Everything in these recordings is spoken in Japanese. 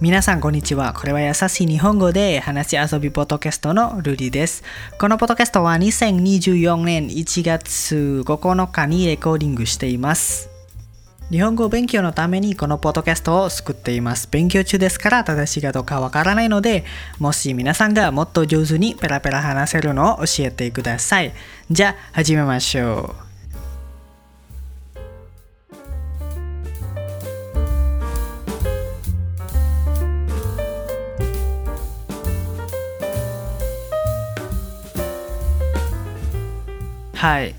皆さんこんにちは。これは優しい日本語で話し遊びポッドキャストのルリです。このポッドキャストは2024年1月9日にレコーディングしています。日本語勉強のためにこのポッドキャストを作っています。勉強中ですから正しいかどうかわからないので、もし皆さんがもっと上手にペラペラ話せるのを教えてください。じゃあ始めましょう。はい。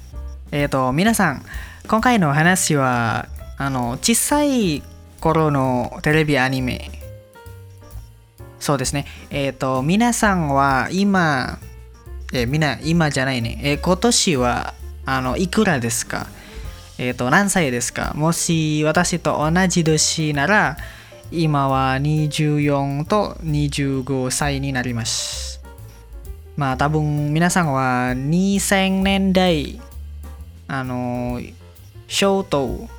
えっ、と、皆さん、今回の話は、あの、小さい頃のテレビアニメ。そうですね。えっ、と、皆さんは今、えーみんな、今じゃないね。えー今年は、あの、いくらですか？えっ、と、何歳ですか？もし私と同じ年なら、今は24と25歳になります。まあ多分皆さんは2000年代あの小島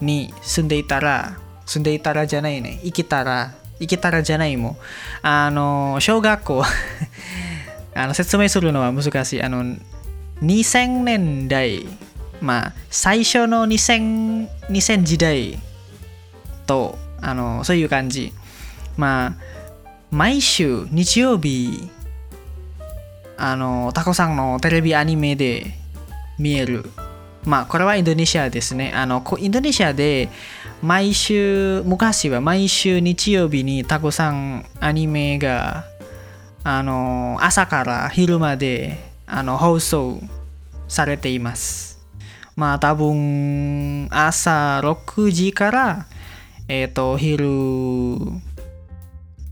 に住んでいたら住んでいたらじゃないね。生きたら生きたらじゃないも。あの小学校 あの説明するのは難しい。あの2000年代まあ最初の2000 2000時代とあのそういう感じ。まあ毎週日曜日あのタコさんのテレビアニメで見える。まあこれはインドネシアですね。あのインドネシアで毎週昔は毎週日曜日にタコさんアニメがあの朝から昼まであの放送されています。まあ多分朝6時からえっ、と昼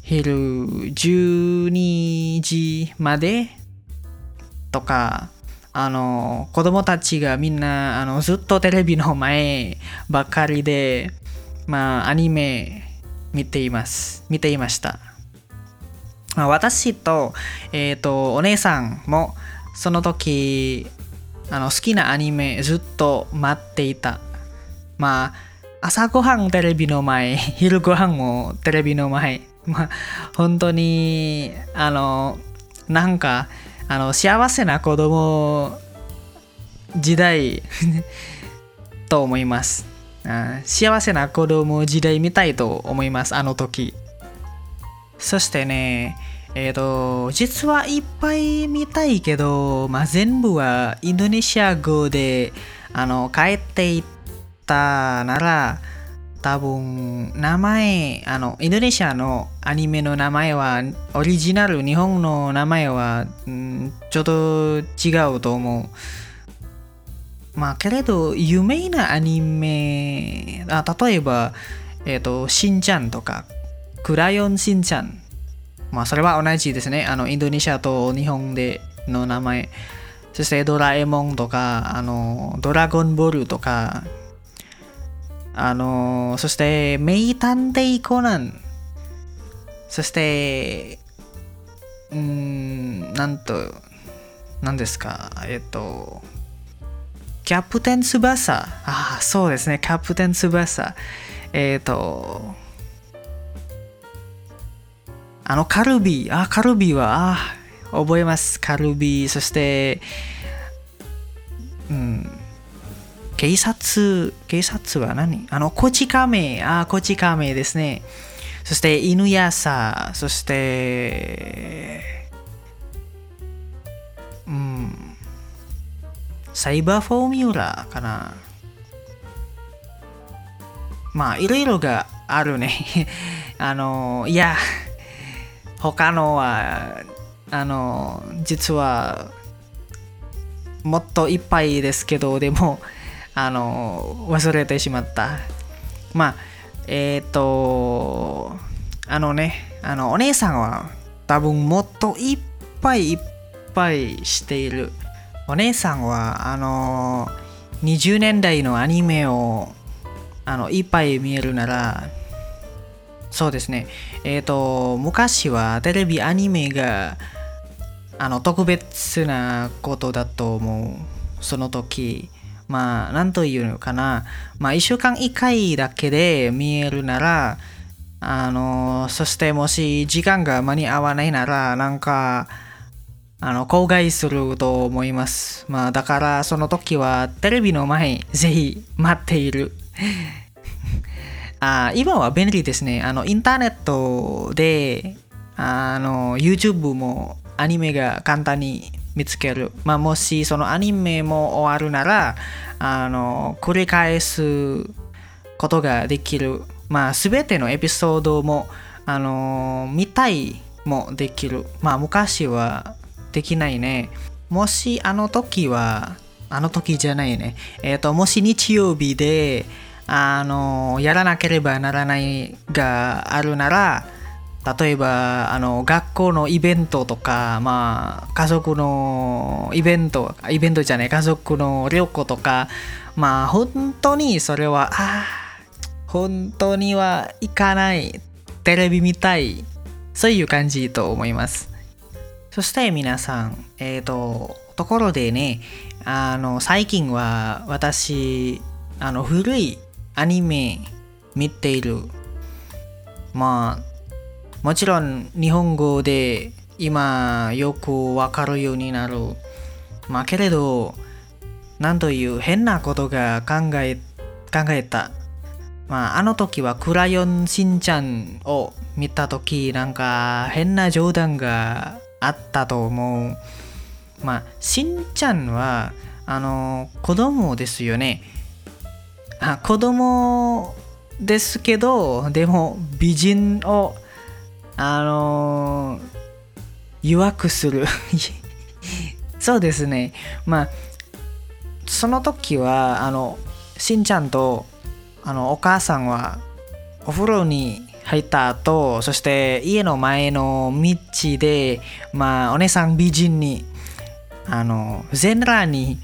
昼12時までとかあの子供たちがみんなあのずっとテレビの前ばっかりでまあアニメ見ています。見ていました、まあ、私と,、えー、とお姉さんもその時あの好きなアニメずっと待っていた。まあ朝ごはんテレビの前 昼ごはんもテレビの前。まあ本当にあのなんかあの幸せな子供時代 と思います。あ幸せな子供時代みたいと思いますあの時。そしてねえっ、と実はいっぱい見たいけど、まあ、全部はインドネシア語であの帰っていったなら多分名前あのインドネシアのアニメの名前はオリジナル日本の名前は、うんちょっと違うと思う。まあけれど有名なアニメあ例えばえっ、としんちゃんとかクラヨンしんちゃん。まあそれは同じですね。あのインドネシアと日本での名前。そしてドラえもんとかあのドラゴンボールとかあのそして名探偵コナン。そしてうーんなんと何ですかえっとキャプテン翼。ああそうですねキャプテン翼。えっとあのカルビー。あカルビーはあ覚えます。カルビー。そしてうん。警察、警察は何？あの、こち亀、あ、こち亀ですね。そして、犬やさ、そして、うん、サイバーフォーミュラーかな。まあ、いろいろがあるね。あの、いや、他のは、あの、実は、もっといっぱいですけど、でも、あの忘れてしまった。まあえっ、とあのねあのお姉さんは多分もっといっぱいいっぱいしている。お姉さんはあの20年代のアニメをあのいっぱい見えるならそうですね。えっ、と昔はテレビアニメがあの特別なことだと思う。その時まあ、なんというのかな。まあ、一週間一回だけで見えるなら、あの、そしてもし時間が間に合わないなら、なんか、あの、後悔すると思います。まあ、だからその時はテレビの前、ぜひ待っている。あ今は便利ですね。あの、インターネットで、あの、YouTube もアニメが簡単に見つける。まあ、もしそのアニメも終わるなら、あの、繰り返すことができる。まあ、すべてのエピソードも、あの、見たいもできる。まあ、昔はできないね。もしあの時は、あの時じゃないね。えっ、ー、と、もし日曜日で、あの、やらなければならないがあるなら、例えばあの学校のイベントとか、まあ、家族のイベントイベントじゃない家族の旅行とかまあ本当にそれはあ本当には行かないテレビ見たいそういう感じと思います。そして皆さんえっ、ー、とところでねあの最近は私あの古いアニメ見ている。まあもちろん日本語で今よくわかるようになる。まあけれど、なんという変なことが考え、考えた。まああの時はクラヨンしんちゃんを見た時なんか変な冗談があったと思う。まあしんちゃんはあの子供ですよね。あ子供ですけどでも美人をあのー、弱くする。そうですね。まあその時はあのしんちゃんとあのお母さんはお風呂に入った後そして家の前の道でまあお姉さん美人にあの全裸に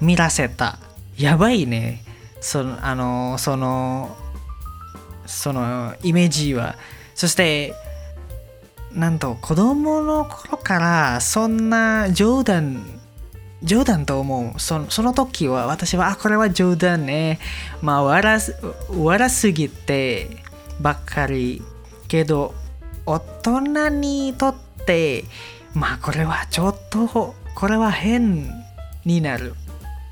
見らせた。やばいね。そのあのそのそのイメージは。そしてなんと子供の頃からそんな冗談冗談と思う。その時は私はあこれは冗談ね。まあ笑笑すぎてばっかり。けど大人にとってまあこれはちょっとこれは変になる。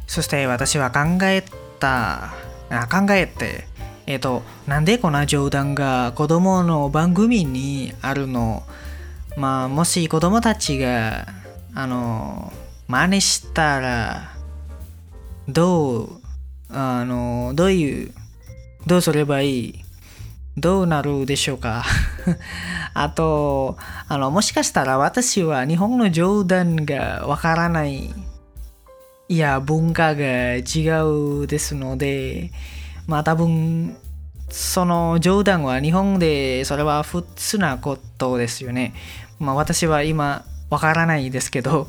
そして私は考えた考えてえっ、ー、と、なんでこんな冗談が子供の番組にあるの？まあ、もし子供たちが、あの、真似したら、どう、あの、どういう、どうすればいい？どうなるでしょうか？あと、あの、もしかしたら私は日本の冗談がわからない、いや、文化が違うですので、まあ多分、その冗談は日本でそれは普通なことですよね。まあ私は今わからないですけど、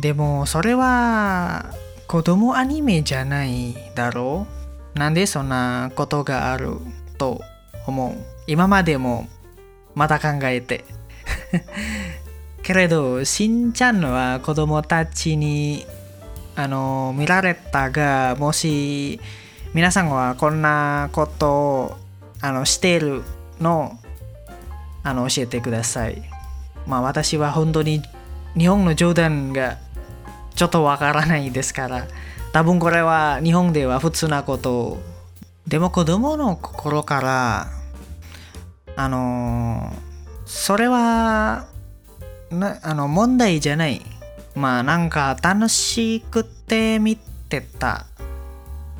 でもそれは子供アニメじゃないだろう？なんでそんなことがあると思う？今までもまた考えて。けれど、しんちゃんは子供たちにあの見られたが、もし皆さんはこんなことをあのしているのあの教えてください。まあ私は本当に日本の冗談がちょっとわからないですから多分これは日本では普通なことでも子供の心からあのそれはなあの問題じゃないまあなんか楽しくて見てた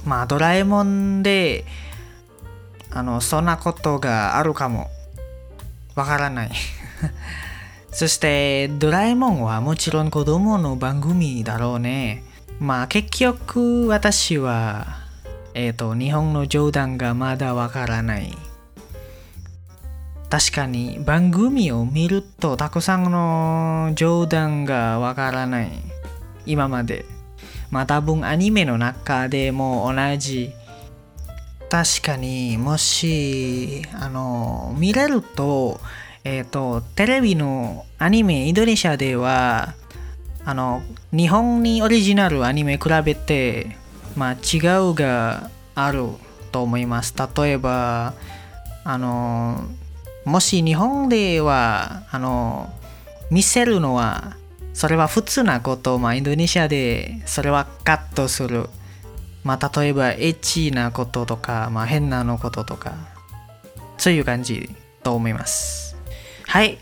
まあドラえもんであのそんなことがあるかも。わからない。そしてドラえもんはもちろん子供の番組だろうね。まあ結局私はえっ、ー、と日本の冗談がまだわからない。確かに番組を見るとたくさんの冗談がわからない。今まで。まあ多分アニメの中でも同じ。確かにもしあの見れるとえっ、ー、とテレビのアニメインドネシアではあの日本にオリジナルアニメ比べてまあ違うがあると思います。例えばあのもし日本ではあの見せるのはそれは普通なこと、まあ、インドネシアでそれはカットする。まあ、例えばエッチなこととか、まあ、変なのこととか、そういう感じと思います。はい。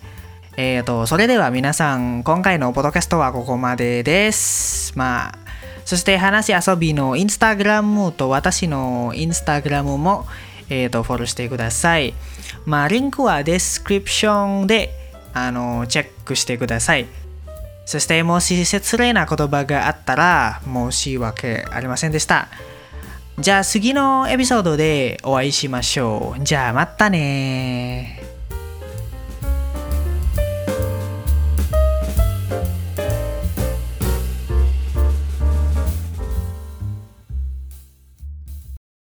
えーと、それでは皆さん、今回のポッドキャストはここまでです。まあ、そして話遊びのインスタグラムと私のインスタグラムも、えーと、フォローしてください。まあ、リンクは description で、あの、チェックしてください。そして、もし失礼な言葉があったら、申し訳ありませんでした。じゃあ次のエピソードでお会いしましょう。じゃあまたね